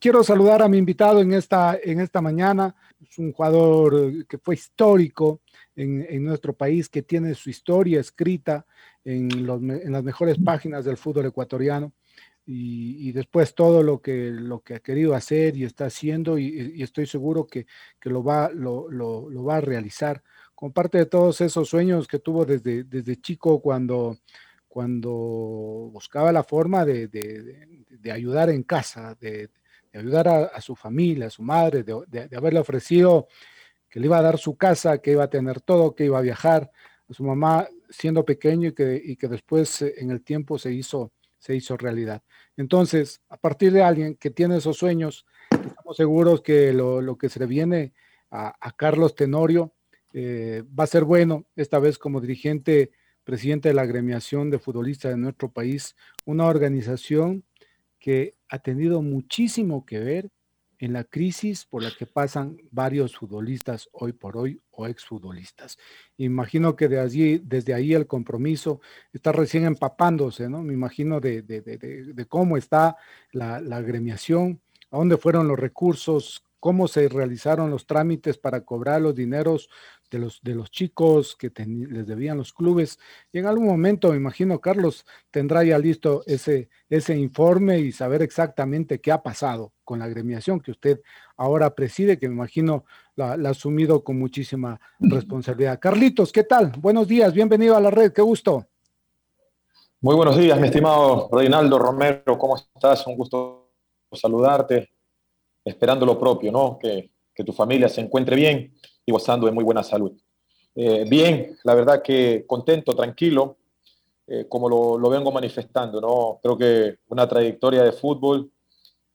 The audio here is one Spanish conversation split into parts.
Quiero saludar a mi invitado en esta, en esta mañana. Es un jugador eh, que fue histórico en, nuestro país, que tiene su historia escrita en, los las mejores páginas del fútbol ecuatoriano. Y, después todo lo que, lo que ha querido hacer y está haciendo, y, estoy seguro que, que lo, va, lo, va a realizar. Como parte de todos esos sueños que tuvo desde, desde chico cuando, cuando buscaba la forma de- de- de ayudar en casa, de, de ayudar a, su familia, a su madre, de, haberle ofrecido que le iba a dar su casa, que iba a tener todo, que iba a viajar, a su mamá siendo pequeño y que, y que después eh, en el tiempo se hizo, se hizo realidad. Entonces, a partir de alguien que tiene esos sueños, estamos seguros que lo, lo que se le viene a, a Carlos Tenorio eh, va a ser bueno, esta vez como dirigente, presidente de la agremiación de futbolistas de nuestro país, una organización que ha tenido muchísimo que ver en la crisis por la que pasan varios futbolistas hoy por hoy o exfutbolistas. Imagino que de allí, desde ahí el compromiso está recién empapándose, ¿no? Me imagino de, cómo está la, la agremiación, a dónde fueron los recursos, cómo se realizaron los trámites para cobrar los dineros de los, de los chicos que les debían los clubes. Y en algún momento, me imagino, Carlos tendrá ya listo ese, ese informe y saber exactamente qué ha pasado con la agremiación que usted ahora preside, que me imagino la, la ha asumido con muchísima responsabilidad. Carlitos, ¿qué tal? Buenos días, bienvenido a la red, qué gusto. Muy buenos días, mi estimado Reinaldo Romero, ¿cómo estás? Un gusto saludarte, esperando lo propio, ¿no? Que, que tu familia se encuentre bien y gozando de muy buena salud. Eh, bien, la verdad que contento, tranquilo, eh, como lo, lo vengo manifestando, ¿no? Creo que una trayectoria de fútbol,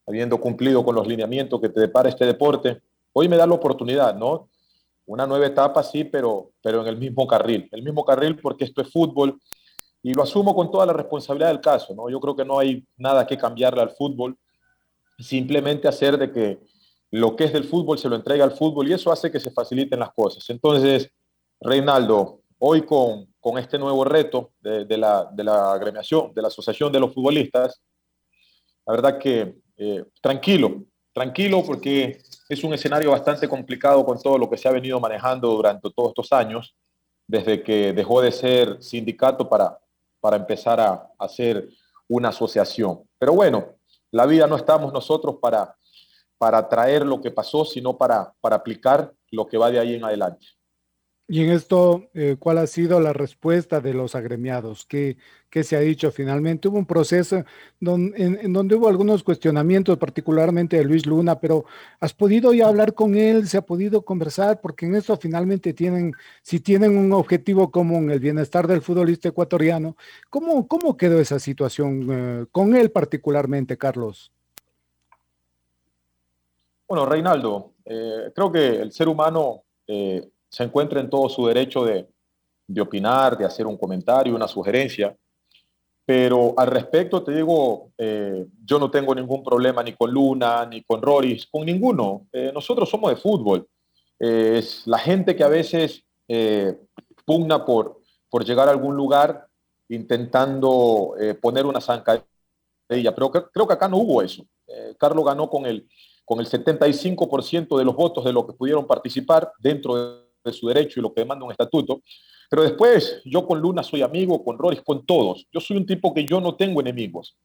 habiendo cumplido con los lineamientos que te depara este deporte, hoy me da la oportunidad, ¿no? Una nueva etapa, sí, pero, pero en el mismo carril. El mismo carril porque esto es fútbol y lo asumo con toda la responsabilidad del caso, ¿no? Yo creo que no hay nada que cambiarle al fútbol, simplemente hacer de que lo que es del fútbol se lo entregue al fútbol y eso hace que se faciliten las cosas. Entonces, Reinaldo, hoy con, con este nuevo reto de, la, de la agremiación, de la Asociación de los Futbolistas, la verdad que eh, tranquilo, tranquilo porque es un escenario bastante complicado con todo lo que se ha venido manejando durante todos estos años, desde que dejó de ser sindicato para, para empezar a, a hacer una asociación. Pero bueno, la vida no estamos nosotros para, para traer lo que pasó, sino para, para aplicar lo que va de ahí en adelante. Y en esto, eh, ¿cuál ha sido la respuesta de los agremiados? ¿Qué, qué se ha dicho finalmente? Hubo un proceso en, en donde hubo algunos cuestionamientos, particularmente de Luis Luna, pero ¿has podido ya hablar con él? ¿Se ha podido conversar? Porque en esto finalmente tienen, si tienen un objetivo común, el bienestar del futbolista ecuatoriano, ¿cómo, cómo quedó esa situación eh, con él particularmente, Carlos? Bueno, Reinaldo, eh, creo que el ser humano eh, se encuentra en todo su derecho de, opinar, de hacer un comentario, una sugerencia, pero al respecto te digo, eh, yo no tengo ningún problema ni con Luna, ni con Roris, con ninguno. Eh, nosotros somos de fútbol. Eh, es la gente que a veces pugna por, por llegar a algún lugar intentando poner una zancadilla, pero cre- creo que acá no hubo eso. Carlos ganó con el, con el 75% de los votos de los que pudieron participar dentro de, de su derecho y lo que demanda un estatuto. Pero después, yo con Luna soy amigo, con Roris, con todos. Yo soy un tipo que yo no tengo enemigos.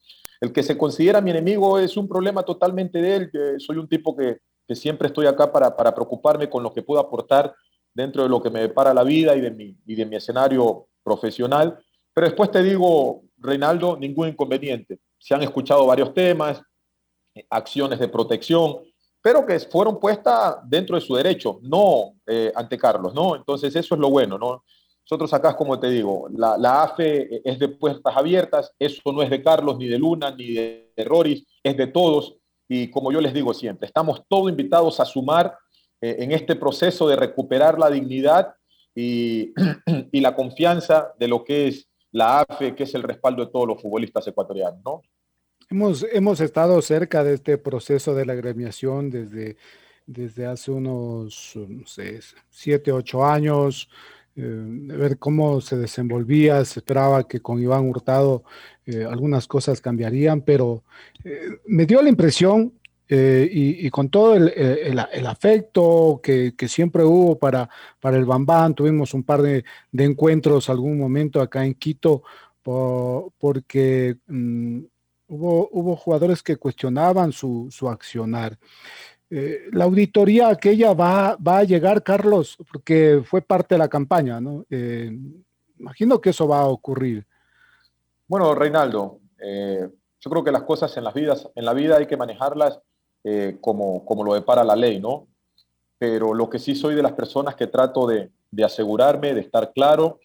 El que se considera mi enemigo es un problema totalmente de él. soy un tipo que, que siempre estoy acá para, para preocuparme con lo que puedo aportar dentro de lo que me depara la vida y de mi, y de mi escenario profesional. Pero después te digo, Reinaldo, ningún inconveniente. Se han escuchado varios temas, eh, acciones de protección, pero que fueron puestas dentro de su derecho, no eh, ante Carlos, ¿no? Entonces eso es lo bueno, ¿no? Nosotros acá, como te digo, la, la, AFE es de puertas abiertas, eso no es de Carlos, ni de Luna, ni de, Roris, es de todos. Y como yo les digo siempre, estamos todos invitados a sumar eh, en este proceso de recuperar la dignidad y, y, la confianza de lo que es la AFE, que es el respaldo de todos los futbolistas ecuatorianos, ¿no? Hemos, hemos estado cerca de este proceso de la agremiación desde, desde hace unos, no sé, siete, ocho años, eh, ver cómo se desenvolvía. Se esperaba que con Iván Hurtado eh, algunas cosas cambiarían, pero eh, me dio la impresión y, con todo el, el, afecto que, que, siempre hubo para, para el Bambán, tuvimos un par de, de encuentros algún momento acá en Quito, por, porque mm, hubo, hubo jugadores que cuestionaban su, su accionar. Eh, la auditoría aquella va, va a llegar, Carlos, porque fue parte de la campaña, ¿no? Eh, imagino que eso va a ocurrir. Bueno, Reinaldo, eh, yo creo que las cosas en, las vidas, en la vida hay que manejarlas como, como lo depara la ley, ¿no? Pero lo que sí soy de las personas que trato de, de asegurarme, de estar claro.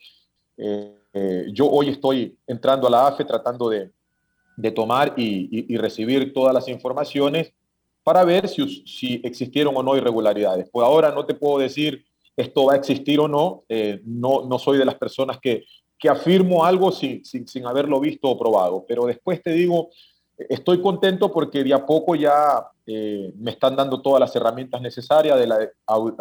yo hoy estoy entrando a la AFE tratando de, de tomar y, recibir todas las informaciones para ver si, si existieron o no irregularidades. Por ahora no te puedo decir esto va a existir o no. Eh, no, no soy de las personas que, que afirmo algo sin, sin, sin, haberlo visto o probado. Pero después te digo, estoy contento porque de a poco ya eh, me están dando todas las herramientas necesarias de la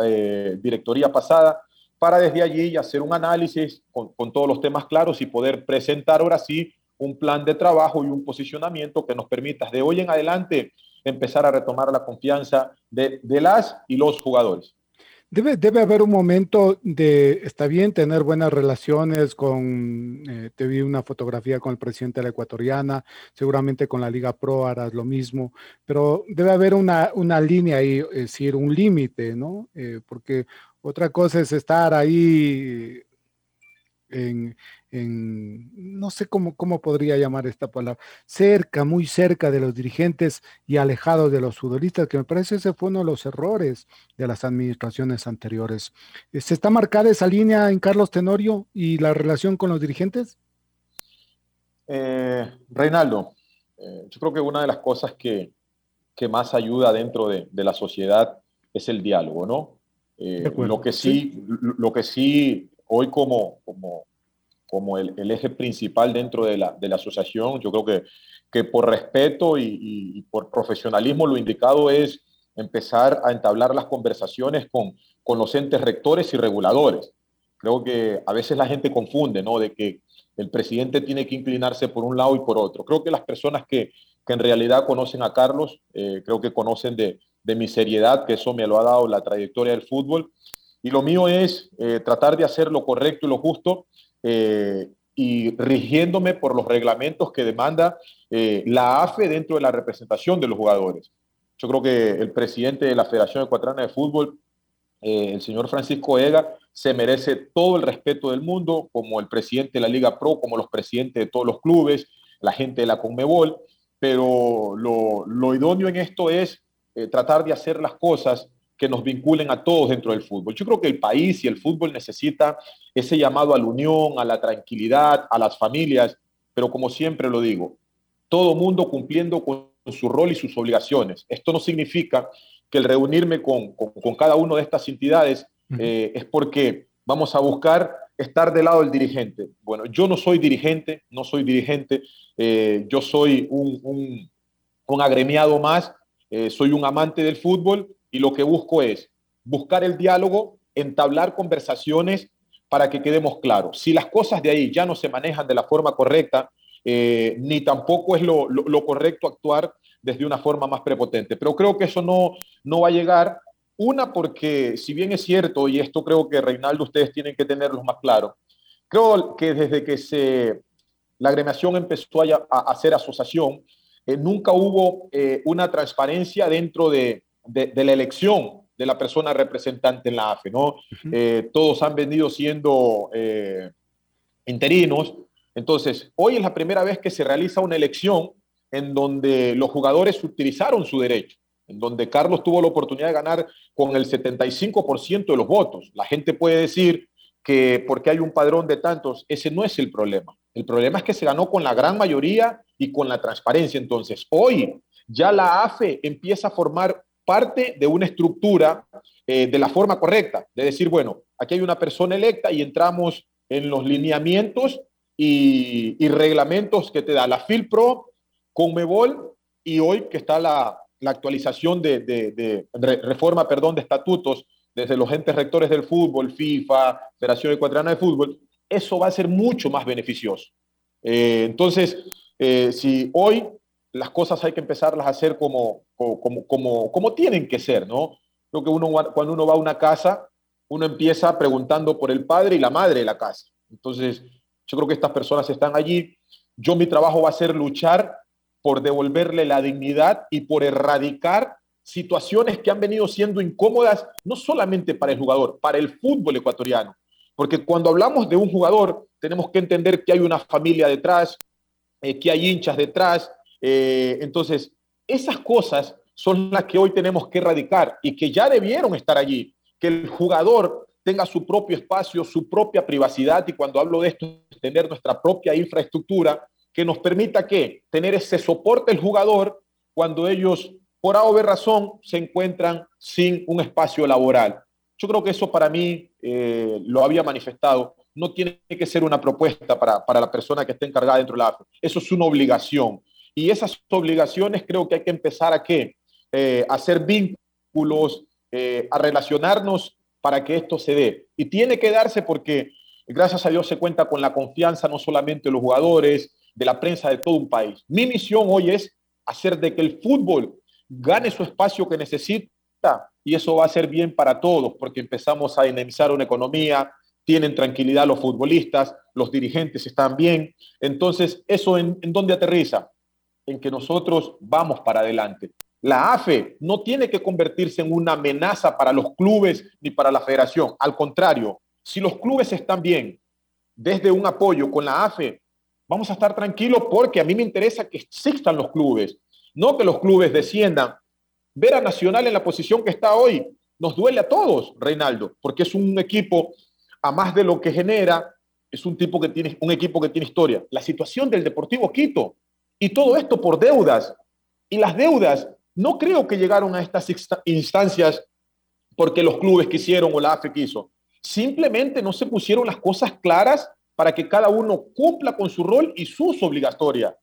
eh, directoría pasada para desde allí hacer un análisis con, con, todos los temas claros y poder presentar ahora sí un plan de trabajo y un posicionamiento que nos permita de hoy en adelante empezar a retomar la confianza de, las y los jugadores. Debe, debe, haber un momento de, está bien tener buenas relaciones con, eh, te vi una fotografía con el presidente de la ecuatoriana, seguramente con la Liga Pro harás lo mismo, pero debe haber una, una línea ahí, es decir, un límite, ¿no? Eh, porque otra cosa es estar ahí en, en, no sé cómo, cómo podría llamar esta palabra, cerca, muy cerca de los dirigentes y alejado de los futbolistas, que me parece ese fue uno de los errores de las administraciones anteriores. ¿Se está marcada esa línea en Carlos Tenorio y la relación con los dirigentes? Eh, Reinaldo, eh, yo creo que una de las cosas que, que más ayuda dentro de, de, la sociedad es el diálogo, ¿no? Eh, lo que sí, sí, lo que sí hoy como, como como el, eje principal dentro de la, de la, asociación. Yo creo que, que por respeto y, y, por profesionalismo lo indicado es empezar a entablar las conversaciones con, con los entes rectores y reguladores. Creo que a veces la gente confunde, ¿no? De que el presidente tiene que inclinarse por un lado y por otro. Creo que las personas que, que en realidad conocen a Carlos, eh, creo que conocen de, de, mi seriedad, que eso me lo ha dado la trayectoria del fútbol. Y lo mío es eh, tratar de hacer lo correcto y lo justo eh, y rigiéndome por los reglamentos que demanda eh, la AFE dentro de la representación de los jugadores. Yo creo que el presidente de la Federación Ecuatoriana de Fútbol, eh, el señor Francisco Ega, se merece todo el respeto del mundo, como el presidente de la Liga Pro, como los presidentes de todos los clubes, la gente de la Conmebol, pero lo, idóneo en esto es tratar de hacer las cosas que nos vinculen a todos dentro del fútbol. Yo creo que el país y el fútbol necesita ese llamado a la unión, a la tranquilidad, a las familias, pero como siempre lo digo, todo mundo cumpliendo con su rol y sus obligaciones. Esto no significa que el reunirme con, con, con cada una de estas entidades eh, es porque vamos a buscar estar del lado del dirigente. Bueno, yo no soy dirigente, no soy dirigente, eh, yo soy un, un, un agremiado más, eh, soy un amante del fútbol y lo que busco es buscar el diálogo, entablar conversaciones para que quedemos claros. Si las cosas de ahí ya no se manejan de la forma correcta, eh, ni tampoco es lo, lo, correcto actuar desde una forma más prepotente. Pero creo que eso no, no va a llegar. Una, porque si bien es cierto, y esto creo que Reinaldo ustedes tienen que tenerlo más claro, creo que desde que se, la agremiación empezó a, a hacer asociación, eh, nunca hubo eh, una transparencia dentro de, de, de, la elección de la persona representante en la AFE, ¿no? Uh -huh. eh, todos han venido siendo eh, interinos. Entonces, hoy es la primera vez que se realiza una elección en donde los jugadores utilizaron su derecho, en donde Carlos tuvo la oportunidad de ganar con el 75% de los votos. La gente puede decir que porque hay un padrón de tantos, ese no es el problema. El problema es que se ganó con la gran mayoría y con la transparencia. Entonces, hoy ya la AFE empieza a formar parte de una estructura eh, de la forma correcta, de decir, bueno, aquí hay una persona electa y entramos en los lineamientos y, reglamentos que te da la FILPRO, Conmebol y hoy que está la, actualización de, de, reforma, perdón, de estatutos desde los entes rectores del fútbol, FIFA, Federación Ecuatoriana de Fútbol, eso va a ser mucho más beneficioso. Eh, entonces, eh, si hoy las cosas hay que empezarlas a hacer como, como, como, como tienen que ser, ¿no? Creo que uno, cuando uno va a una casa, uno empieza preguntando por el padre y la madre de la casa. Entonces, yo creo que estas personas están allí. Yo mi trabajo va a ser luchar por devolverle la dignidad y por erradicar situaciones que han venido siendo incómodas, no solamente para el jugador, para el fútbol ecuatoriano. Porque cuando hablamos de un jugador, tenemos que entender que hay una familia detrás, eh, que hay hinchas detrás. Eh, entonces, esas cosas son las que hoy tenemos que erradicar y que ya debieron estar allí. Que el jugador tenga su propio espacio, su propia privacidad y cuando hablo de esto, tener nuestra propia infraestructura que nos permita que tener ese soporte el jugador cuando ellos por A o B razón se encuentran sin un espacio laboral. Yo creo que eso para mí eh, lo había manifestado. No tiene que ser una propuesta para, para la persona que esté encargada dentro de la AFE. Eso es una obligación. Y esas obligaciones creo que hay que empezar a qué? Eh, a hacer vínculos, eh, a relacionarnos para que esto se dé. Y tiene que darse porque, gracias a Dios, se cuenta con la confianza no solamente de los jugadores, de la prensa de todo un país. Mi misión hoy es hacer de que el fútbol gane su espacio que necesita y eso va a ser bien para todos porque empezamos a dinamizar una economía, tienen tranquilidad los futbolistas, los dirigentes están bien. Entonces, ¿eso en dónde aterriza? En que nosotros vamos para adelante. La AFE no tiene que convertirse en una amenaza para los clubes ni para la federación. Al contrario, si los clubes están bien, desde un apoyo con la AFE, vamos a estar tranquilos porque a mí me interesa que existan los clubes, no que los clubes desciendan. Ver a Nacional en la posición que está hoy nos duele a todos, Reinaldo, porque es un equipo, a más de lo que genera, es un, tipo que tiene, un equipo que tiene historia. La situación del Deportivo Quito y todo esto por deudas. Y las deudas no creo que llegaron a estas instancias porque los clubes quisieron o la AFE quiso. Simplemente no se pusieron las cosas claras para que cada uno cumpla con su rol y sus obligatorias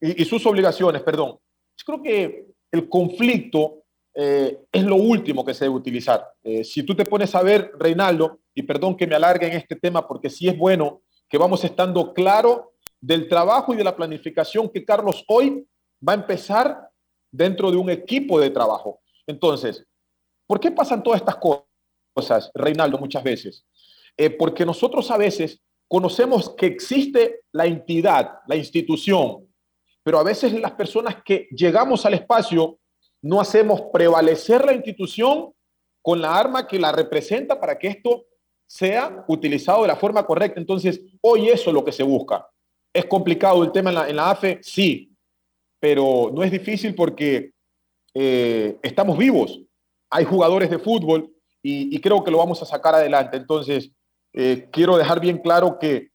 y sus obligaciones, perdón. Yo creo que el conflicto eh, es lo último que se debe utilizar. Eh, si tú te pones a ver, Reinaldo, y perdón que me alargue en este tema porque sí es bueno que vamos estando claro del trabajo y de la planificación que Carlos hoy va a empezar dentro de un equipo de trabajo. Entonces, ¿por qué pasan todas estas cosas, Reinaldo, muchas veces? Eh, porque nosotros a veces conocemos que existe la entidad, la institución, pero a veces las personas que llegamos al espacio no hacemos prevalecer la institución con la arma que la representa para que esto sea utilizado de la forma correcta. Entonces, hoy eso es lo que se busca. ¿Es complicado el tema en la, AFE? Sí, pero no es difícil porque eh, estamos vivos. Hay jugadores de fútbol y, creo que lo vamos a sacar adelante. Entonces, eh, quiero dejar bien claro que,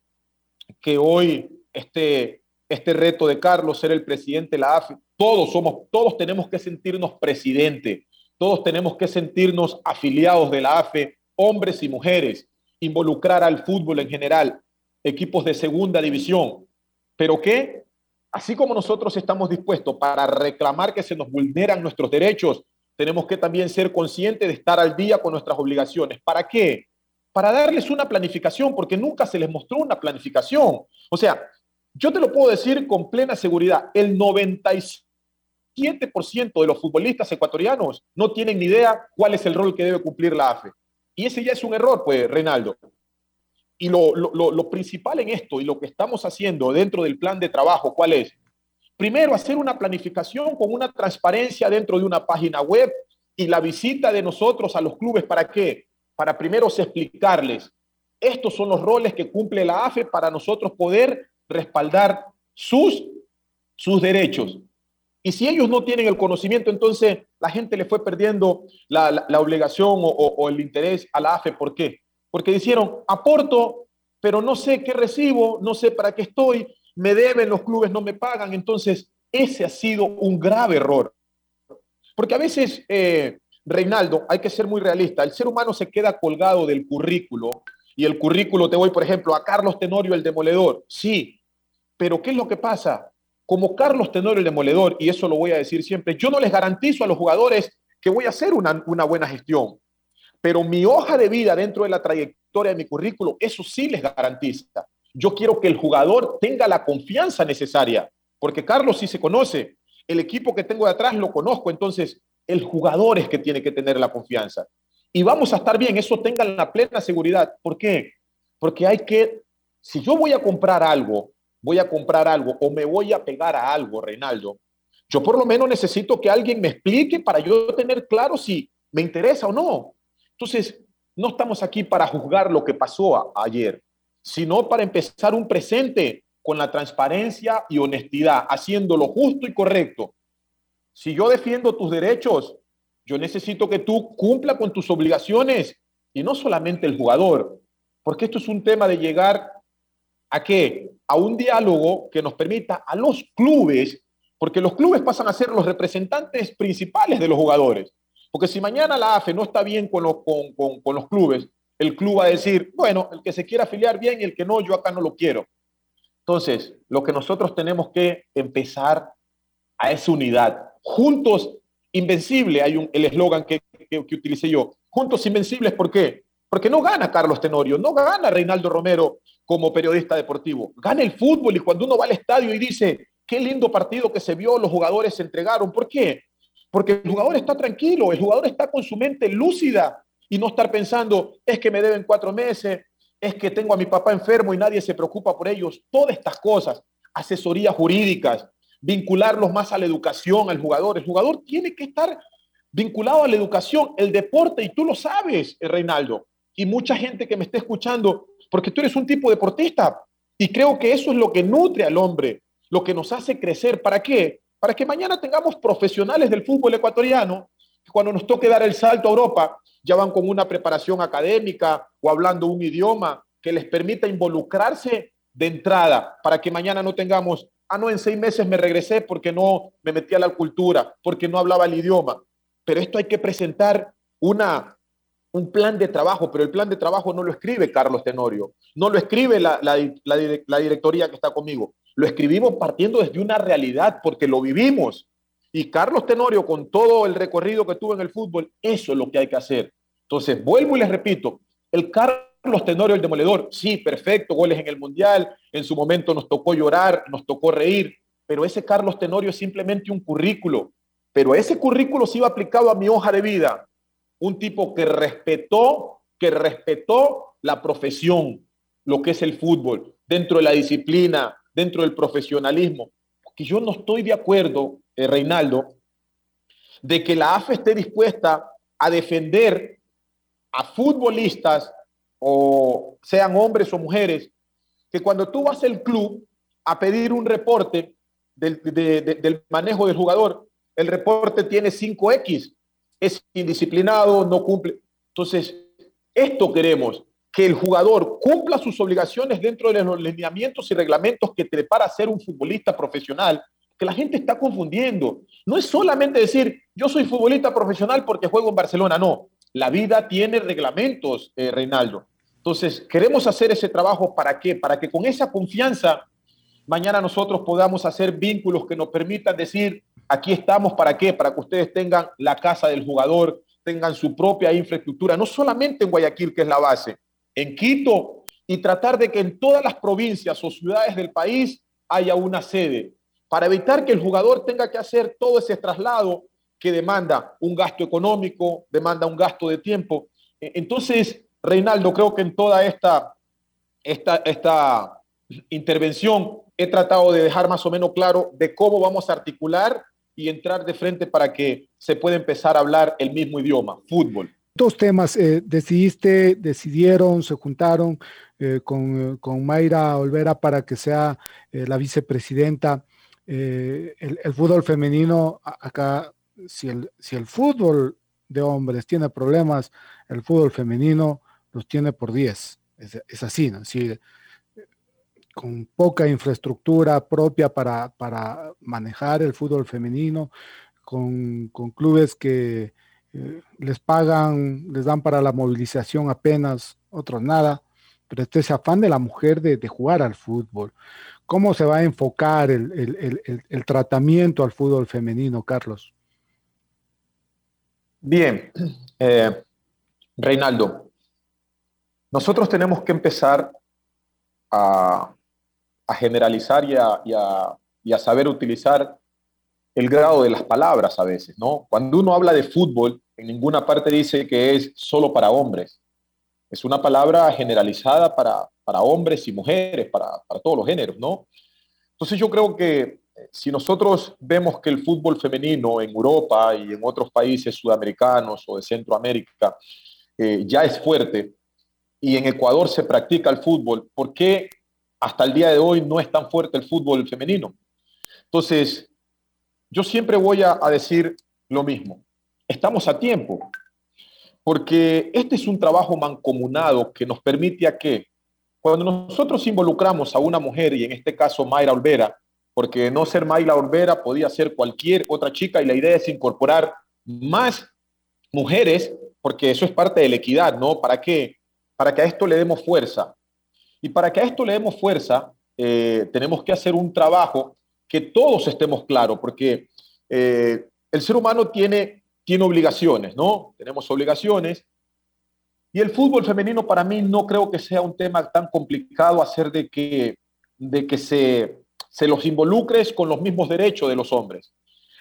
que hoy este, este reto de Carlos, ser el presidente de la AFI. Todos somos, todos tenemos que sentirnos presidente, todos tenemos que sentirnos afiliados de la AFE, hombres y mujeres, involucrar al fútbol en general, equipos de segunda división. Pero que, así como nosotros estamos dispuestos para reclamar que se nos vulneran nuestros derechos, tenemos que también ser conscientes de estar al día con nuestras obligaciones. ¿Para qué? Para darles una planificación, porque nunca se les mostró una planificación. O sea, yo te lo puedo decir con plena seguridad, el 97% de los futbolistas ecuatorianos no tienen ni idea cuál es el rol que debe cumplir la AFE. Y ese ya es un error, pues, Reinaldo. Y lo, lo, principal en esto y lo que estamos haciendo dentro del plan de trabajo, ¿cuál es? Primero, hacer una planificación con una transparencia dentro de una página web y la visita de nosotros a los clubes. ¿Para qué? Para primero explicarles, estos son los roles que cumple la AFE para nosotros poder respaldar sus, sus derechos. Y si ellos no tienen el conocimiento, entonces la gente le fue perdiendo la, obligación o, el interés a la AFE. ¿Por qué? Porque dijeron, aporto, pero no sé qué recibo, no sé para qué estoy, me deben, los clubes no me pagan. Entonces, ese ha sido un grave error. Porque a veces, eh, Reinaldo, hay que ser muy realista, el ser humano se queda colgado del currículo y el currículo, te voy, por ejemplo, a Carlos Tenorio, el demoledor. Sí, pero ¿qué es lo que pasa? Como Carlos Tenorio, el demoledor, y eso lo voy a decir siempre, yo no les garantizo a los jugadores que voy a hacer una buena gestión, pero mi hoja de vida dentro de la trayectoria de mi currículo, eso sí les garantiza. Yo quiero que el jugador tenga la confianza necesaria, porque Carlos sí se conoce, el equipo que tengo de atrás lo conozco, entonces el jugador es que tiene que tener la confianza. Y vamos a estar bien, eso tenga la plena seguridad. ¿Por qué? Porque hay que, si yo voy a comprar algo, voy a comprar algo o me voy a pegar a algo, Reinaldo, yo por lo menos necesito que alguien me explique para yo tener claro si me interesa o no. Entonces, no estamos aquí para juzgar lo que pasó ayer sino para empezar un presente con la transparencia y honestidad, haciendo lo justo y correcto. Si yo defiendo tus derechos, yo necesito que tú cumpla con tus obligaciones y no solamente el jugador, porque esto es un tema de llegar a qué? A un diálogo que nos permita a los clubes, porque los clubes pasan a ser los representantes principales de los jugadores. Porque si mañana la AFE no está bien con los, con, con los clubes, el club va a decir, bueno, el que se quiera afiliar bien y el que no, yo acá no lo quiero. Entonces, lo que nosotros tenemos que empezar a esa unidad. Juntos, invencible, hay un, el eslogan que, que, utilicé yo. Juntos, invencibles, ¿por qué? Porque no gana Carlos Tenorio, no gana Reinaldo Romero como periodista deportivo. Gana el fútbol y cuando uno va al estadio y dice, qué lindo partido que se vio, los jugadores se entregaron. ¿Por qué? Porque el jugador está tranquilo, el jugador está con su mente lúcida, y no estar pensando, es que me deben cuatro meses, es que tengo a mi papá enfermo y nadie se preocupa por ellos. Todas estas cosas, asesorías jurídicas, vincularlos más a la educación, al jugador. El jugador tiene que estar vinculado a la educación, el deporte, y tú lo sabes, eh, Reinaldo, y mucha gente que me está escuchando, porque tú eres un tipo deportista, y creo que eso es lo que nutre al hombre, lo que nos hace crecer. ¿Para qué? Para que mañana tengamos profesionales del fútbol ecuatoriano, que cuando nos toque dar el salto a Europa, ya van con una preparación académica o hablando un idioma que les permita involucrarse de entrada para que mañana no tengamos, ah, no, en seis meses me regresé porque no me metí a la cultura, porque no hablaba el idioma. Pero esto hay que presentar una, un plan de trabajo, pero el plan de trabajo no lo escribe Carlos Tenorio, no lo escribe la, la, la directoría que está conmigo, lo escribimos partiendo desde una realidad porque lo vivimos. Y Carlos Tenorio, con todo el recorrido que tuvo en el fútbol, eso es lo que hay que hacer. Entonces, vuelvo y les repito, el Carlos Tenorio, el demoledor, sí, perfecto, goles en el Mundial, en su momento nos tocó llorar, nos tocó reír, pero ese Carlos Tenorio es simplemente un currículo, pero ese currículo se iba aplicado a mi hoja de vida, un tipo que respetó, que respetó la profesión, lo que es el fútbol, dentro de la disciplina, dentro del profesionalismo, que yo no estoy de acuerdo eh, Reinaldo, de que la AFE esté dispuesta a defender a futbolistas, o sean hombres o mujeres, que cuando tú vas al club a pedir un reporte del, del manejo del jugador, el reporte tiene 5X, es indisciplinado, no cumple. Entonces, esto queremos, que el jugador cumpla sus obligaciones dentro de los lineamientos y reglamentos que te prepara ser un futbolista profesional que la gente está confundiendo. No es solamente decir, yo soy futbolista profesional porque juego en Barcelona, no. La vida tiene reglamentos, eh, Reinaldo. Entonces, queremos hacer ese trabajo para qué? Para que con esa confianza mañana nosotros podamos hacer vínculos que nos permitan decir, aquí estamos para qué? Para que ustedes tengan la casa del jugador, tengan su propia infraestructura, no solamente en Guayaquil, que es la base, en Quito, y tratar de que en todas las provincias o ciudades del país haya una sede para evitar que el jugador tenga que hacer todo ese traslado que demanda un gasto económico, demanda un gasto de tiempo. E, entonces, Reinaldo, creo que en toda esta, esta, esta intervención he tratado de dejar más o menos claro de cómo vamos a articular y entrar de frente para que se pueda empezar a hablar el mismo idioma, fútbol. Dos temas, eh, decidiste, decidieron, se juntaron eh, con, con, Mayra Olvera para que sea eh, la vicepresidenta eh, el, fútbol femenino, acá, si el, si el fútbol de hombres tiene problemas, el fútbol femenino los tiene por 10. Es, así, ¿no? con poca infraestructura propia para, para manejar el fútbol femenino, con, clubes que eh, les pagan, les dan para la movilización apenas, otros nada, pero este ese afán de la mujer de, jugar al fútbol. ¿Cómo se va a enfocar el, tratamiento al fútbol femenino, Carlos? Bien, eh, Reinaldo, nosotros tenemos que empezar a, generalizar y a, saber utilizar el grado de las palabras a veces, ¿no? Cuando uno habla de fútbol, en ninguna parte dice que es solo para hombres. Es una palabra generalizada para, hombres y mujeres, para, para, todos los géneros, ¿no? Entonces yo creo que eh, si nosotros vemos que el fútbol femenino en Europa y en otros países sudamericanos o de Centroamérica eh, ya es fuerte y en Ecuador se practica el fútbol, ¿por qué hasta el día de hoy no es tan fuerte el fútbol femenino? Entonces, yo siempre voy a, decir lo mismo. Estamos a tiempo, porque este es un trabajo mancomunado que nos permite a que cuando nosotros involucramos a una mujer, y en este caso Mayra Olvera, porque no ser Mayra Olvera podía ser cualquier otra chica y la idea es incorporar más mujeres, porque eso es parte de la equidad, ¿no? ¿Para qué? Para que a esto le demos fuerza. Y para que a esto le demos fuerza, eh, tenemos que hacer un trabajo que todos estemos claros, porque eh, el ser humano tiene, tiene obligaciones, ¿no? Tenemos obligaciones. Y el fútbol femenino para mí no creo que sea un tema tan complicado hacer de que, de que se, se los involucres con los mismos derechos de los hombres.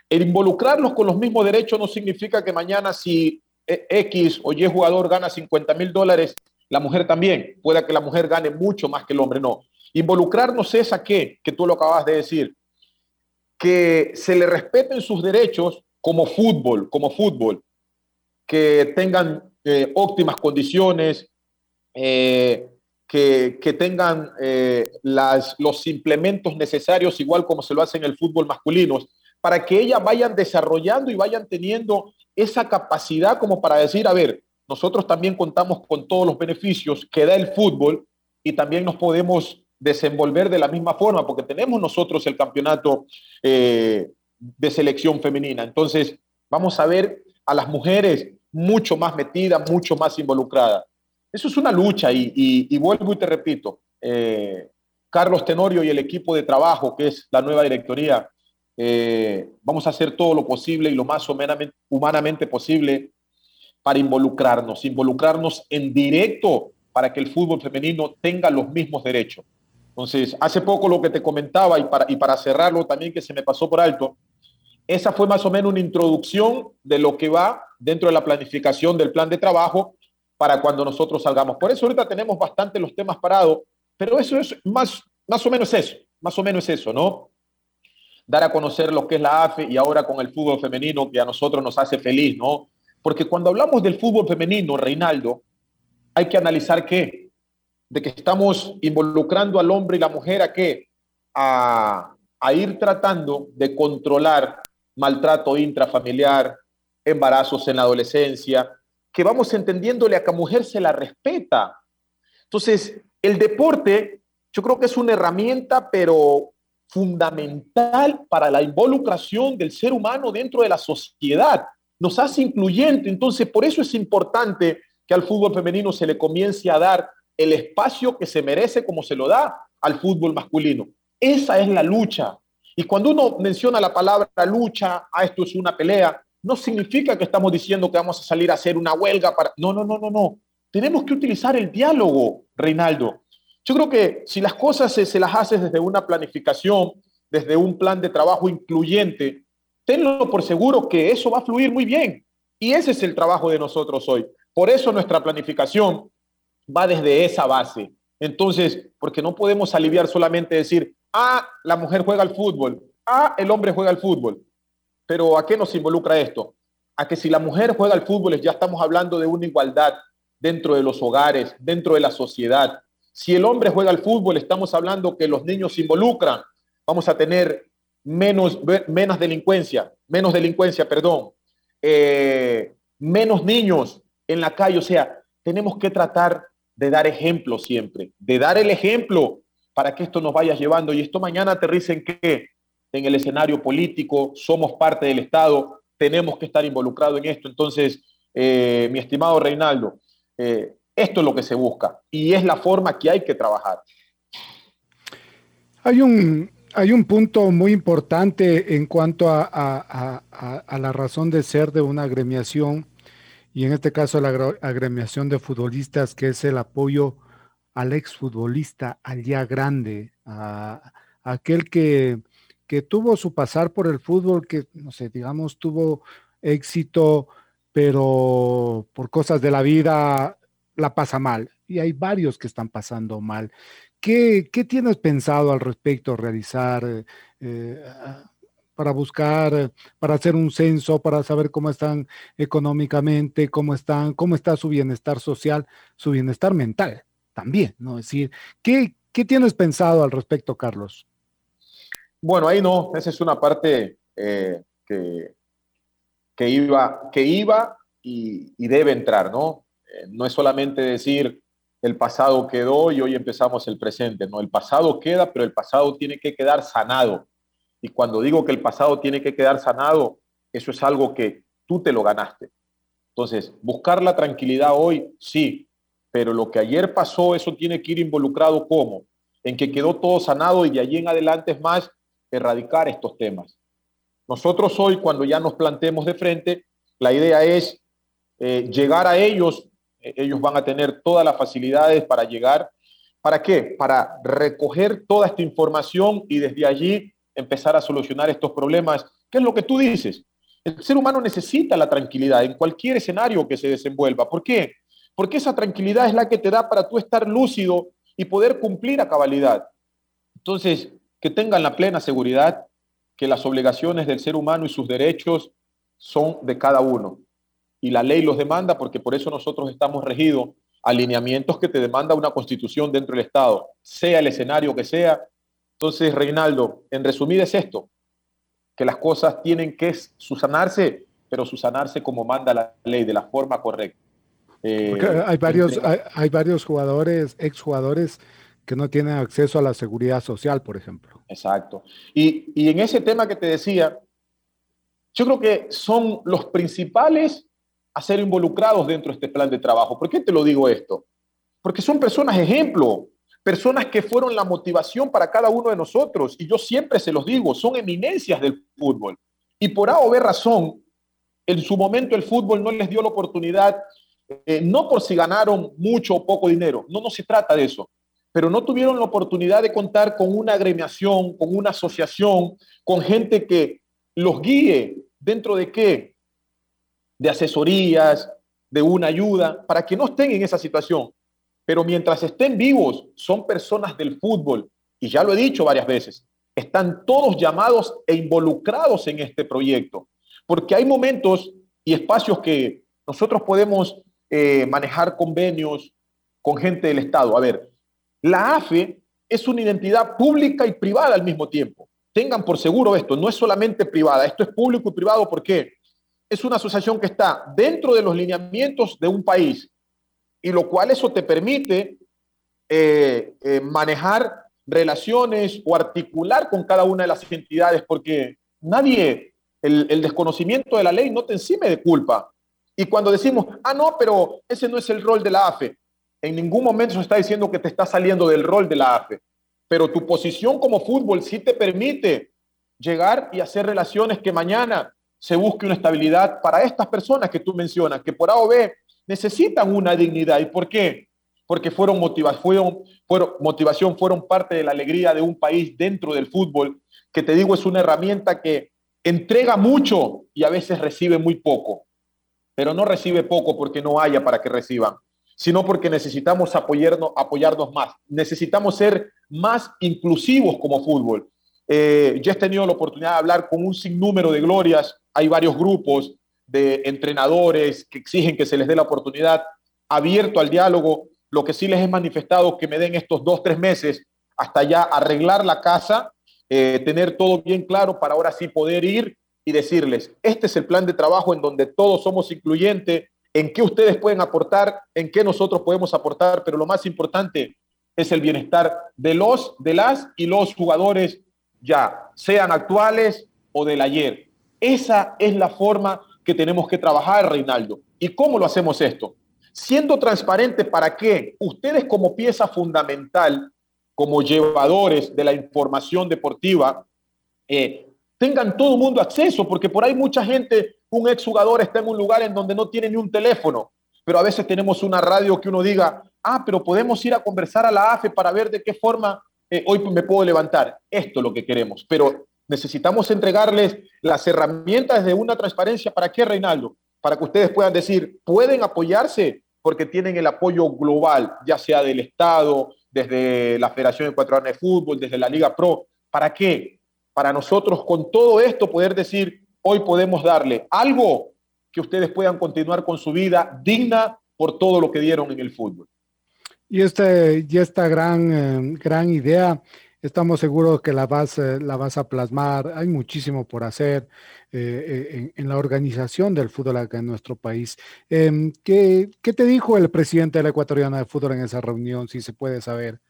El involucrarlos con los mismos derechos no significa que mañana si X o Y jugador gana 50 mil dólares, la mujer también. Pueda que la mujer gane mucho más que el hombre, no. Involucrarnos es a qué, que tú lo acabas de decir, que se le respeten sus derechos como fútbol, como fútbol, que tengan eh, óptimas condiciones, eh, que, que, tengan eh, las, los implementos necesarios, igual como se lo hace en el fútbol masculino, para que ellas vayan desarrollando y vayan teniendo esa capacidad como para decir, a ver, nosotros también contamos con todos los beneficios que da el fútbol y también nos podemos desenvolver de la misma forma, porque tenemos nosotros el campeonato de selección femenina. Entonces, vamos a ver a las mujeres mucho más metidas, mucho más involucradas. Eso es una lucha y, vuelvo y te repito, eh, Carlos Tenorio y el equipo de trabajo, que es la nueva directoría, eh, vamos a hacer todo lo posible y lo más humanamente posible para involucrarnos, involucrarnos en directo para que el fútbol femenino tenga los mismos derechos. Entonces, hace poco lo que te comentaba y para, y para cerrarlo también que se me pasó por alto, esa fue más o menos una introducción de lo que va dentro de la planificación del plan de trabajo para cuando nosotros salgamos. Por eso ahorita tenemos bastante los temas parados, pero eso es más, más o menos eso, más o menos eso, ¿no? dar a conocer lo que es la AFE y ahora con el fútbol femenino que a nosotros nos hace feliz, ¿no? Porque cuando hablamos del fútbol femenino, Reinaldo, hay que analizar qué, de que estamos involucrando al hombre y la mujer a qué, a, a ir tratando de controlar maltrato intrafamiliar, embarazos en la adolescencia, que vamos entendiéndole a que a mujer se la respeta. Entonces, el deporte, yo creo que es una herramienta, pero fundamental para la involucración del ser humano dentro de la sociedad. Nos hace incluyente. Entonces, por eso es importante que al fútbol femenino se le comience a dar el espacio que se merece como se lo da al fútbol masculino. Esa es la lucha. Y cuando uno menciona la palabra lucha, a ah, esto es una pelea, no significa que estamos diciendo que vamos a salir a hacer una huelga para... No, no, no, no, no. Tenemos que utilizar el diálogo, Reinaldo. Yo creo que si las cosas se, las haces desde una planificación, desde un plan de trabajo incluyente, tenlo por seguro que eso va a fluir muy bien. Y ese es el trabajo de nosotros hoy. Por eso nuestra planificación va desde esa base. Entonces, porque no podemos aliviar solamente decir, ah, la mujer juega al fútbol, ah, el hombre juega al fútbol. Pero ¿a qué nos involucra esto? A que si la mujer juega al fútbol, ya estamos hablando de una igualdad dentro de los hogares, dentro de la sociedad, si el hombre juega al fútbol, estamos hablando que los niños se involucran, vamos a tener menos, menos delincuencia, menos delincuencia, perdón, eh, menos niños en la calle. O sea, tenemos que tratar de dar ejemplo siempre, de dar el ejemplo para que esto nos vaya llevando y esto mañana aterrice en que en el escenario político somos parte del Estado, tenemos que estar involucrados en esto. Entonces, eh, mi estimado Reinaldo, eh, esto es lo que se busca y es la forma que hay que trabajar. Hay un, hay un punto muy importante en cuanto a, a, la razón de ser de una agremiación y en este caso la agremiación de futbolistas, que es el apoyo al exfutbolista, al ya grande, a, aquel que, que tuvo su pasar por el fútbol, que, no sé, digamos, tuvo éxito, pero por cosas de la vida la pasa mal. Y hay varios que están pasando mal. ¿Qué, qué tienes pensado al respecto realizar eh, para buscar, para hacer un censo, para saber cómo están económicamente, cómo están, cómo está su bienestar social, su bienestar mental también, ¿no? Es decir, ¿qué, qué tienes pensado al respecto, Carlos? Bueno, ahí no, esa es una parte eh, que, que, iba, que iba y, y debe entrar, ¿no? no es solamente decir el pasado quedó y hoy empezamos el presente. No, el pasado queda, pero el pasado tiene que quedar sanado. Y cuando digo que el pasado tiene que quedar sanado, eso es algo que tú te lo ganaste. Entonces, buscar la tranquilidad hoy, sí, pero lo que ayer pasó, eso tiene que ir involucrado como en que quedó todo sanado y de allí en adelante es más erradicar estos temas. Nosotros hoy, cuando ya nos plantemos de frente, la idea es eh, llegar a ellos ellos van a tener todas las facilidades para llegar. ¿Para qué? Para recoger toda esta información y desde allí empezar a solucionar estos problemas. ¿Qué es lo que tú dices? El ser humano necesita la tranquilidad en cualquier escenario que se desenvuelva. ¿Por qué? Porque esa tranquilidad es la que te da para tú estar lúcido y poder cumplir a cabalidad. Entonces, que tengan la plena seguridad que las obligaciones del ser humano y sus derechos son de cada uno y la ley los demanda porque por eso nosotros estamos regidos alineamientos que te demanda una constitución dentro del Estado, sea el escenario que sea. Entonces, Reinaldo, en resumir es esto, que las cosas tienen que susanarse, pero susanarse como manda la ley, de la forma correcta. Eh, hay varios, hay, varios jugadores, exjugadores, que no tienen acceso a la seguridad social, por ejemplo. Exacto. Y, y en ese tema que te decía, yo creo que son los principales a ser involucrados dentro de este plan de trabajo. ¿Por qué te lo digo esto? Porque son personas ejemplo, personas que fueron la motivación para cada uno de nosotros. Y yo siempre se los digo, son eminencias del fútbol. Y por A o B razón, en su momento el fútbol no les dio la oportunidad, eh, no por si ganaron mucho o poco dinero, no, no se trata de eso, pero no tuvieron la oportunidad de contar con una agremiación, con una asociación, con gente que los guíe dentro de qué? de asesorías, de una ayuda, para que no estén en esa situación. Pero mientras estén vivos, son personas del fútbol, y ya lo he dicho varias veces, están todos llamados e involucrados en este proyecto, porque hay momentos y espacios que nosotros podemos eh, manejar convenios con gente del Estado. A ver, la AFE es una identidad pública y privada al mismo tiempo. Tengan por seguro esto, no es solamente privada, esto es público y privado. ¿Por qué? es una asociación que está dentro de los lineamientos de un país y lo cual eso te permite eh, eh, manejar relaciones o articular con cada una de las entidades porque nadie, el, el, desconocimiento de la ley no te encime de culpa. Y cuando decimos, ah, no, pero ese no es el rol de la AFE, en ningún momento se está diciendo que te está saliendo del rol de la AFE, pero tu posición como fútbol sí te permite llegar y hacer relaciones que mañana se busque una estabilidad para estas personas que tú mencionas, que por A o B necesitan una dignidad. ¿Y por qué? Porque fueron, fueron, fueron motivación, fueron parte de la alegría de un país dentro del fútbol, que te digo es una herramienta que entrega mucho y a veces recibe muy poco. Pero no recibe poco porque no haya para que reciban, sino porque necesitamos apoyarnos, apoyarnos más. Necesitamos ser más inclusivos como fútbol. Eh, yo he tenido la oportunidad de hablar con un sinnúmero de glorias hay varios grupos de entrenadores que exigen que se les dé la oportunidad abierto al diálogo. Lo que sí les he manifestado que me den estos dos, tres meses hasta ya arreglar la casa, eh, tener todo bien claro para ahora sí poder ir y decirles, este es el plan de trabajo en donde todos somos incluyentes, en qué ustedes pueden aportar, en qué nosotros podemos aportar, pero lo más importante es el bienestar de los, de las y los jugadores, ya sean actuales o del ayer. Esa es la forma que tenemos que trabajar, Reinaldo. ¿Y cómo lo hacemos esto? Siendo transparente para que ustedes como pieza fundamental, como llevadores de la información deportiva, eh, tengan todo el mundo acceso, porque por ahí mucha gente, un exjugador está en un lugar en donde no tiene ni un teléfono, pero a veces tenemos una radio que uno diga, ah, pero podemos ir a conversar a la AFE para ver de qué forma eh, hoy me puedo levantar. Esto es lo que queremos, pero necesitamos entregarles las herramientas de una transparencia. ¿Para qué, Reinaldo? Para que ustedes puedan decir, pueden apoyarse porque tienen el apoyo global, ya sea del Estado, desde la Federación Ecuatoriana de Fútbol, desde la Liga Pro. ¿Para qué? Para nosotros con todo esto poder decir, hoy podemos darle algo que ustedes puedan continuar con su vida digna por todo lo que dieron en el fútbol. Y, este, y esta gran, eh, gran idea, estamos seguros que la vas, eh, la vas a plasmar. Hay muchísimo por hacer eh, en, la organización del fútbol acá en nuestro país. Em, ¿qué, ¿Qué te dijo el presidente de la Ecuatoriana de Fútbol en esa reunión, si se puede saber?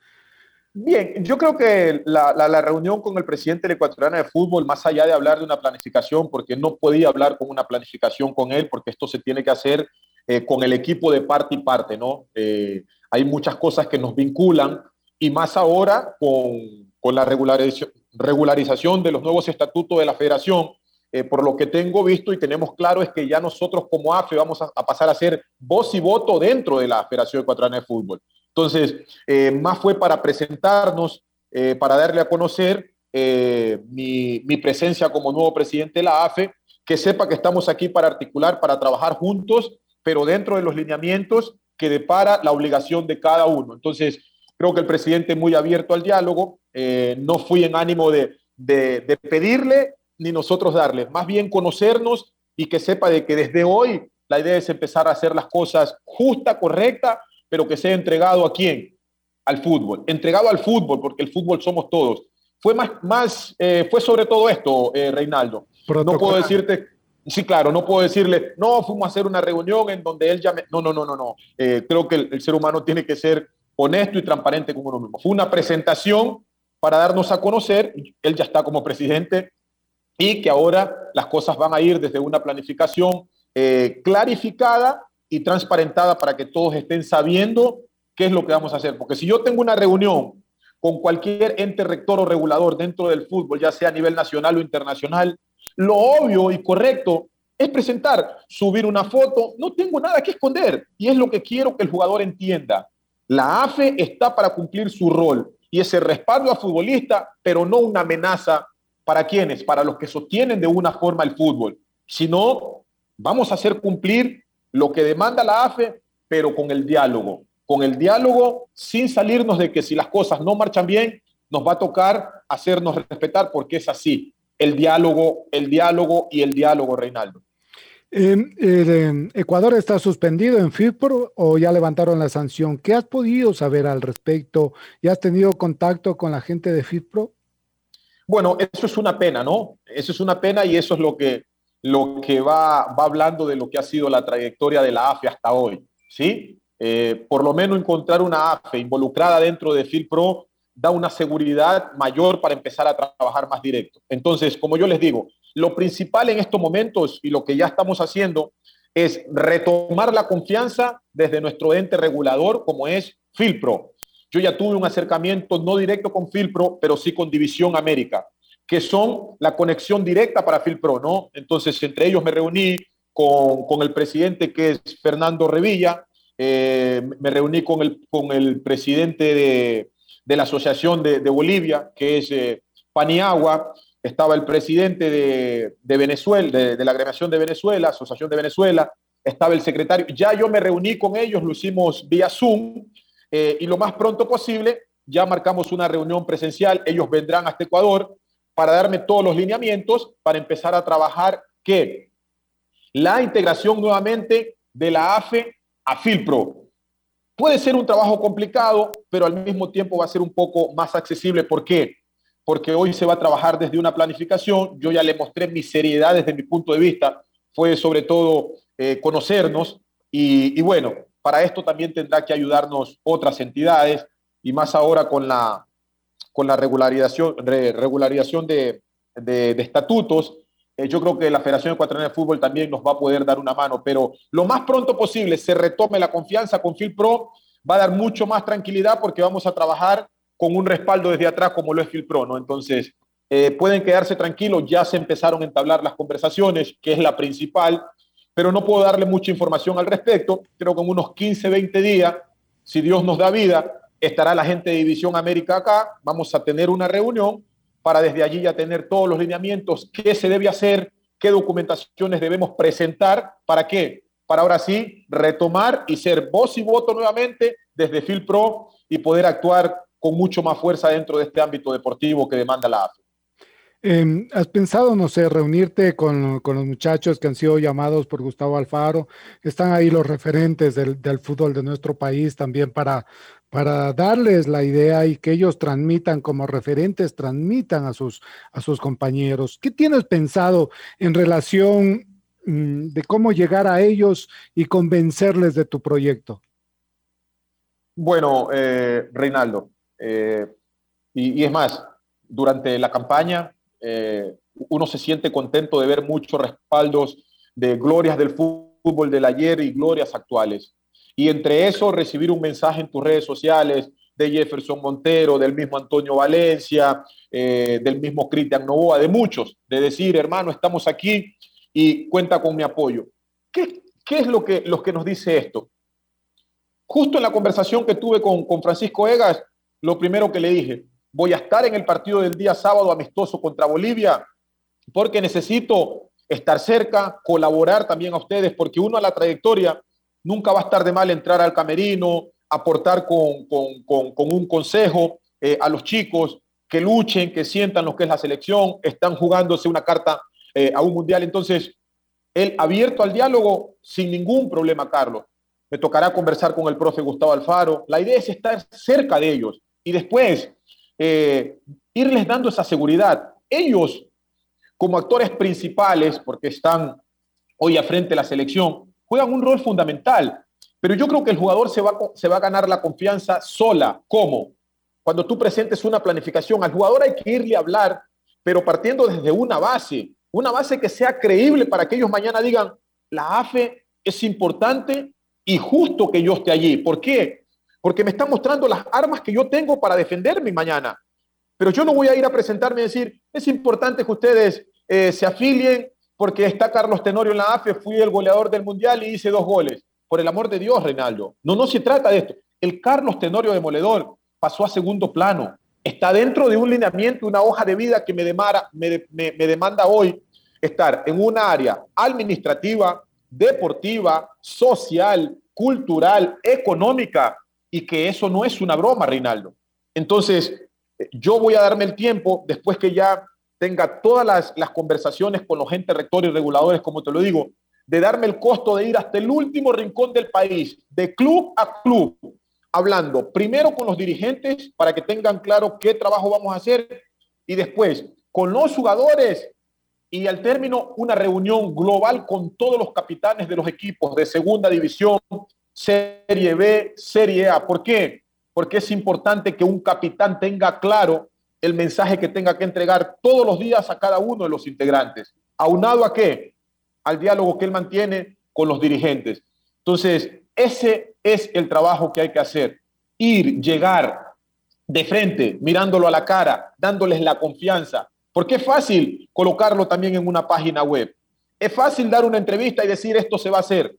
Bien, yo creo que la, la, reunión con el presidente del Ecuatoriana de Fútbol, más allá de hablar de una planificación, porque no podía hablar con una planificación con él, porque esto se tiene que hacer eh, con el equipo de parte y parte, ¿no? Eh, hay muchas cosas que nos vinculan y más ahora con, con la regularización, regularización de los nuevos estatutos de la federación, eh, por lo que tengo visto y tenemos claro es que ya nosotros como AFE vamos a, a pasar a ser voz y voto dentro de la Federación Ecuatoriana de Fútbol. Entonces, eh, más fue para presentarnos, eh, para darle a conocer eh, mi, presencia como nuevo presidente de la AFE, que sepa que estamos aquí para articular, para trabajar juntos, pero dentro de los lineamientos que depara la obligación de cada uno. Entonces, creo que el presidente es muy abierto al diálogo, no fui en ánimo de, de pedirle ni nosotros darle, más bien conocernos y que sepa de que desde hoy la idea es empezar a hacer las cosas justa, correcta pero que sea entregado a quién? Al fútbol. Entregado al fútbol, porque el fútbol somos todos. Fue más, más eh, fue sobre todo esto, eh, Reinaldo. No puedo decirte, sí, claro, no puedo decirle, no, fuimos a hacer una reunión en donde él ya me... No, no, no, no, no. Eh, creo que el, el ser humano tiene que ser honesto y transparente con uno mismo. Fue una presentación para darnos a conocer, él ya está como presidente, y que ahora las cosas van a ir desde una planificación eh, clarificada y transparentada para que todos estén sabiendo qué es lo que vamos a hacer. Porque si yo tengo una reunión con cualquier ente rector o regulador dentro del fútbol, ya sea a nivel nacional o internacional, lo obvio y correcto es presentar, subir una foto, no tengo nada que esconder y es lo que quiero que el jugador entienda. La AFE está para cumplir su rol y ese respaldo a futbolista, pero no una amenaza para quienes, para los que sostienen de una forma el fútbol, sino vamos a hacer cumplir lo que demanda la AFE, pero con el diálogo. Con el diálogo, sin salirnos de que si las cosas no marchan bien, nos va a tocar hacernos respetar porque es así. El diálogo, el diálogo y el diálogo, Reinaldo. Eh, eh, ¿Ecuador está suspendido en FIPRO o ya levantaron la sanción? ¿Qué has podido saber al respecto? ¿Ya has tenido contacto con la gente de FIPRO? Bueno, eso es una pena, ¿no? Eso es una pena y eso es lo que lo que va, va hablando de lo que ha sido la trayectoria de la AFE hasta hoy, ¿sí? Eh, por lo menos encontrar una AFE involucrada dentro de FilPro da una seguridad mayor para empezar a trabajar más directo. Entonces, como yo les digo, lo principal en estos momentos y lo que ya estamos haciendo es retomar la confianza desde nuestro ente regulador como es FilPro. Yo ya tuve un acercamiento no directo con FilPro, pero sí con División América que son la conexión directa para FilPro, ¿no? Entonces, entre ellos me reuní con, con el presidente que es Fernando Revilla, eh, me reuní con el, con el presidente de, de la Asociación de, de, Bolivia, que es eh, Paniagua, estaba el presidente de, de Venezuela, de, la de Venezuela, Asociación de Venezuela, estaba el secretario, ya yo me reuní con ellos, lo hicimos vía Zoom, eh, y lo más pronto posible ya marcamos una reunión presencial, ellos vendrán hasta Ecuador, para darme todos los lineamientos para empezar a trabajar que la integración nuevamente de la AFE a FILPRO. Puede ser un trabajo complicado, pero al mismo tiempo va a ser un poco más accesible. ¿Por qué? Porque hoy se va a trabajar desde una planificación. Yo ya le mostré mi seriedad desde mi punto de vista. Fue sobre todo eh, conocernos Y, bueno, para esto también tendrá que ayudarnos otras entidades y más ahora con la, con la regularización, regularización de, de, estatutos. Eh, yo creo que la Federación Ecuatoriana de Fútbol también nos va a poder dar una mano, pero lo más pronto posible se retome la confianza con FilPro, va a dar mucho más tranquilidad porque vamos a trabajar con un respaldo desde atrás como lo es FilPro, ¿no? Entonces, eh, pueden quedarse tranquilos, ya se empezaron a entablar las conversaciones, que es la principal, pero no puedo darle mucha información al respecto. Creo que en unos 15, 20 días, si Dios nos da vida, estará la gente de División América acá, vamos a tener una reunión para desde allí ya tener todos los lineamientos, qué se debe hacer, qué documentaciones debemos presentar, para qué, para ahora sí retomar y ser voz y voto nuevamente desde FilPro y poder actuar con mucho más fuerza dentro de este ámbito deportivo que demanda la AFE. Em, ¿Has pensado, no sé, reunirte con, los muchachos que han sido llamados por Gustavo Alfaro? Están ahí los referentes del, fútbol de nuestro país también para, para darles la idea y que ellos transmitan como referentes, transmitan a sus, a sus compañeros. ¿Qué tienes pensado en relación mm, de cómo llegar a ellos y convencerles de tu proyecto? Bueno, eh, Reinaldo, eh, y, es más, durante la campaña eh, uno se siente contento de ver muchos respaldos de glorias del fútbol del ayer y glorias actuales. Y entre eso recibir un mensaje en tus redes sociales de Jefferson Montero, del mismo Antonio Valencia, eh, del mismo Cristian Novoa, de muchos, de decir, hermano, estamos aquí y cuenta con mi apoyo. ¿Qué, qué es lo que, lo que nos dice esto? Justo en la conversación que tuve con, con Francisco Egas, lo primero que le dije, voy a estar en el partido del día sábado amistoso contra Bolivia porque necesito estar cerca, colaborar también a ustedes, porque uno a la trayectoria nunca va a estar de mal entrar al camerino, aportar con, un consejo eh, a los chicos, que luchen, que sientan lo que es la selección, están jugándose una carta eh, a un mundial. Entonces, él abierto al diálogo sin ningún problema, Carlos. Me tocará conversar con el profe Gustavo Alfaro. La idea es estar cerca de ellos, y después eh, irles dando esa seguridad. Ellos, como actores principales, porque están hoy a frente de la selección, juegan un rol fundamental. Pero yo creo que el jugador se va, se va a ganar la confianza sola. ¿Cómo? Cuando tú presentes una planificación, al jugador hay que irle a hablar, pero partiendo desde una base, una base que sea creíble para que ellos mañana digan, la AFE es importante y justo que yo esté allí. ¿Por qué? porque me están mostrando las armas que yo tengo para defenderme mañana. Pero yo no voy a ir a presentarme y decir, es importante que ustedes eh, se afilien porque está Carlos Tenorio en la AFE, fui el goleador del Mundial y hice dos goles. Por el amor de Dios, Reinaldo. No, no se trata de esto. El Carlos Tenorio Demoledor pasó a segundo plano. Está dentro de un lineamiento, una hoja de vida que me demanda, me, me demanda hoy estar en una área administrativa, deportiva, social, cultural, económica, y que eso no es una broma, Reinaldo. Entonces, yo voy a darme el tiempo, después que ya tenga todas las, conversaciones con los entes rectores y reguladores, como te lo digo, de darme el costo de ir hasta el último rincón del país, de club a club, hablando primero con los dirigentes para que tengan claro qué trabajo vamos a hacer y después con los jugadores y al término una reunión global con todos los capitanes de los equipos de segunda división, Serie B, Serie A. ¿Por qué? Porque es importante que un capitán tenga claro el mensaje que tenga que entregar todos los días a cada uno de los integrantes. ¿Aunado a qué? Al diálogo que él mantiene con los dirigentes. Entonces, ese es el trabajo que hay que hacer. Ir, llegar de frente, mirándolo a la cara, dándoles la confianza. Porque es fácil colocarlo también en una página web. Es fácil dar una entrevista y decir esto se va a hacer.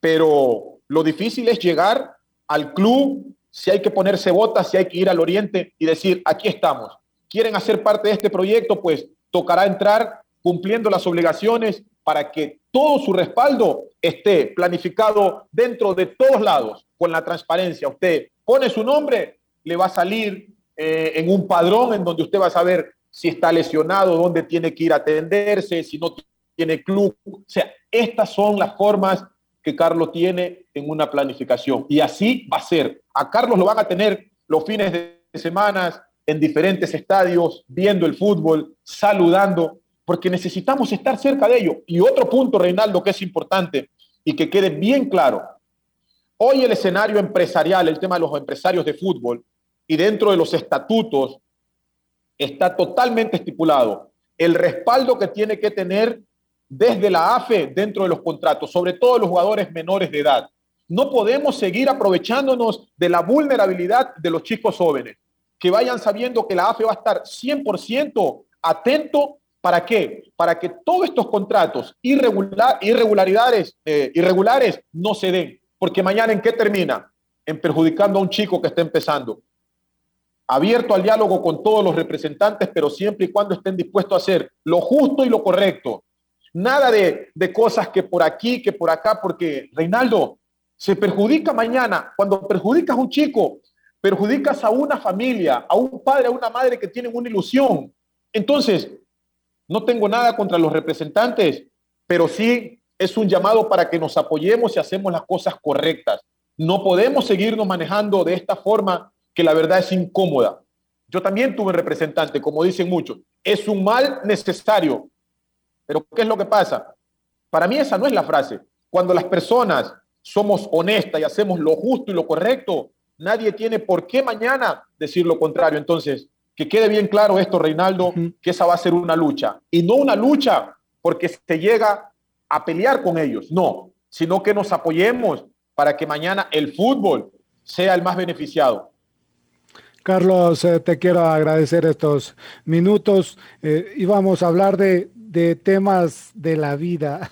Pero lo difícil es llegar al club, si hay que ponerse botas, si hay que ir al oriente y decir, aquí estamos. ¿Quieren hacer parte de este proyecto? Pues tocará entrar cumpliendo las obligaciones para que todo su respaldo esté planificado dentro de todos lados, con la transparencia. Usted pone su nombre, le va a salir eh, en un padrón en donde usted va a saber si está lesionado, dónde tiene que ir a atenderse, si no tiene club. O sea, estas son las formas que Carlos tiene en una planificación. Y así va a ser. A Carlos lo van a tener los fines de semana en diferentes estadios, viendo el fútbol, saludando, porque necesitamos estar cerca de ello. Y otro punto, Reinaldo, que es importante, y que quede bien claro. Hoy el escenario empresarial, el tema de los empresarios de fútbol y dentro de los estatutos está totalmente estipulado el respaldo que tiene que tener desde la AFE dentro de los contratos, sobre todo los jugadores menores de edad. No podemos seguir aprovechándonos de la vulnerabilidad de los chicos jóvenes, que vayan sabiendo que la AFE va a estar 100% atento ¿Para qué? Para que todos estos contratos irregular, irregularidades, eh, irregulares no se den. Porque mañana en qué termina? En perjudicando a un chico que está empezando. Abierto al diálogo con todos los representantes, pero siempre y cuando estén dispuestos a hacer lo justo y lo correcto. Nada de, de cosas que por aquí, que por acá, porque Reinaldo, se perjudica mañana. Cuando perjudicas a un chico, perjudicas a una familia, a un padre, a una madre que tienen una ilusión. Entonces, no tengo nada contra los representantes, pero sí es un llamado para que nos apoyemos y hacemos las cosas correctas. No podemos seguirnos manejando de esta forma que la verdad es incómoda. Yo también tuve representante, como dicen muchos. Es un mal necesario. Pero ¿qué es lo que pasa? Para mí esa no es la frase. Cuando las personas somos honestas y hacemos lo justo y lo correcto, nadie tiene por qué mañana decir lo contrario. Entonces, que quede bien claro esto, Reinaldo, que esa va a ser una lucha. Y no una lucha porque se llega a pelear con ellos, no, sino que nos apoyemos para que mañana el fútbol sea el más beneficiado. Carlos, eh, te quiero agradecer estos minutos eh, y vamos a hablar de, de temas de la vida.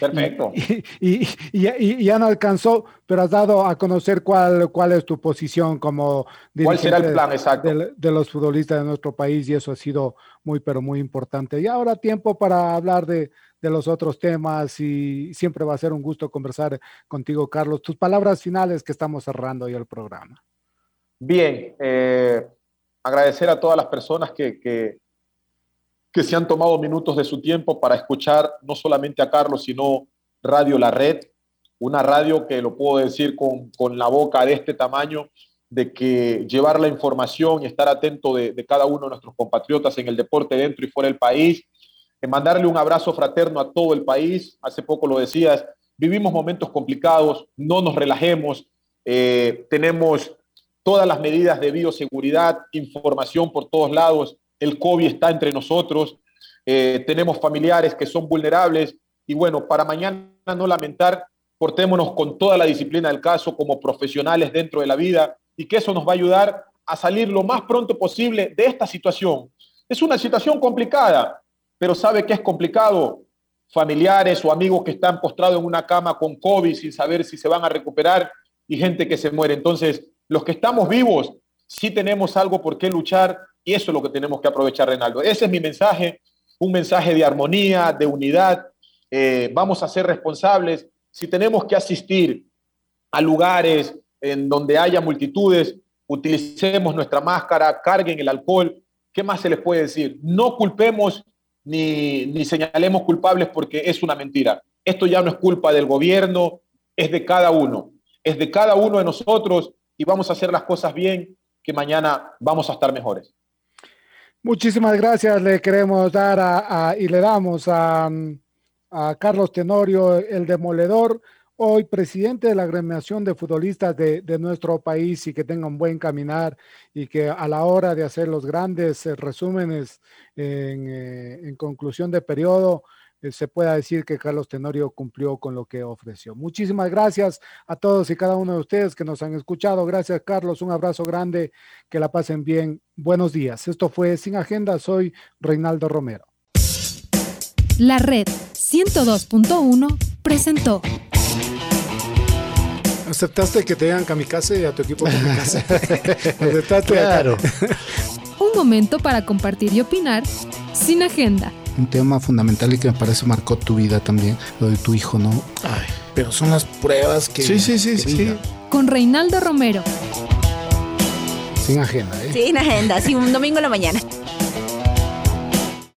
Perfecto. Y, ya no alcanzó, pero has dado a conocer cuál, cuál es tu posición como ¿Cuál será el plan exacto? De, los futbolistas de nuestro país y eso ha sido muy, pero muy importante. Y ahora tiempo para hablar de, de los otros temas y siempre va a ser un gusto conversar contigo, Carlos. Tus palabras finales que estamos cerrando ya el programa. Bien, eh, agradecer a todas las personas que, que que se han tomado minutos de su tiempo para escuchar no solamente a Carlos, sino Radio La Red, una radio que lo puedo decir con, con la boca de este tamaño, de que llevar la información y estar atento de, cada uno de nuestros compatriotas en el deporte dentro y fuera del país, en mandarle un abrazo fraterno a todo el país. Hace poco lo decías, vivimos momentos complicados, no nos relajemos, eh, tenemos todas las medidas de bioseguridad, información por todos lados, el COVID está entre nosotros, eh, tenemos familiares que son vulnerables y bueno, para mañana no lamentar, portémonos con toda la disciplina del caso como profesionales dentro de la vida y que eso nos va a ayudar a salir lo más pronto posible de esta situación. Es una situación complicada, pero sabe que es complicado. Familiares o amigos que están postrados en una cama con COVID sin saber si se van a recuperar y gente que se muere. Entonces, los que estamos vivos, sí tenemos algo por qué luchar y eso es lo que tenemos que aprovechar, Renaldo. Ese es mi mensaje, un mensaje de armonía, de unidad. Eh, vamos a ser responsables. Si tenemos que asistir a lugares en donde haya multitudes, utilicemos nuestra máscara, carguen el alcohol. ¿Qué más se les puede decir? No culpemos ni, ni señalemos culpables porque es una mentira. Esto ya no es culpa del gobierno, es de cada uno. Es de cada uno de nosotros y vamos a hacer las cosas bien, que mañana vamos a estar mejores. Muchísimas gracias. Le queremos dar a, y le damos a, Carlos Tenorio, el demoledor, hoy presidente de la agremiación de futbolistas de, nuestro país y que tenga un buen caminar y que a la hora de hacer los grandes eh, resúmenes en, eh, en conclusión de periodo se pueda decir que Carlos Tenorio cumplió con lo que ofreció. Muchísimas gracias a todos y cada uno de ustedes que nos han escuchado. Gracias, Carlos. Un abrazo grande. Que la pasen bien. Buenos días. Esto fue Sin Agenda. Soy Reinaldo Romero. La red 102.1 presentó. ¿Aceptaste que te digan kamikaze y a tu equipo kamikaze? ¿Aceptaste? Claro. Un momento para compartir y opinar sin agenda un tema fundamental y que me parece marcó tu vida también, lo de tu hijo, ¿no? Ay, pero son las pruebas que... Sí, sí, sí, sí. Con Reinaldo Romero. Sin agenda, ¿eh? Sin agenda, sí, un domingo en la mañana.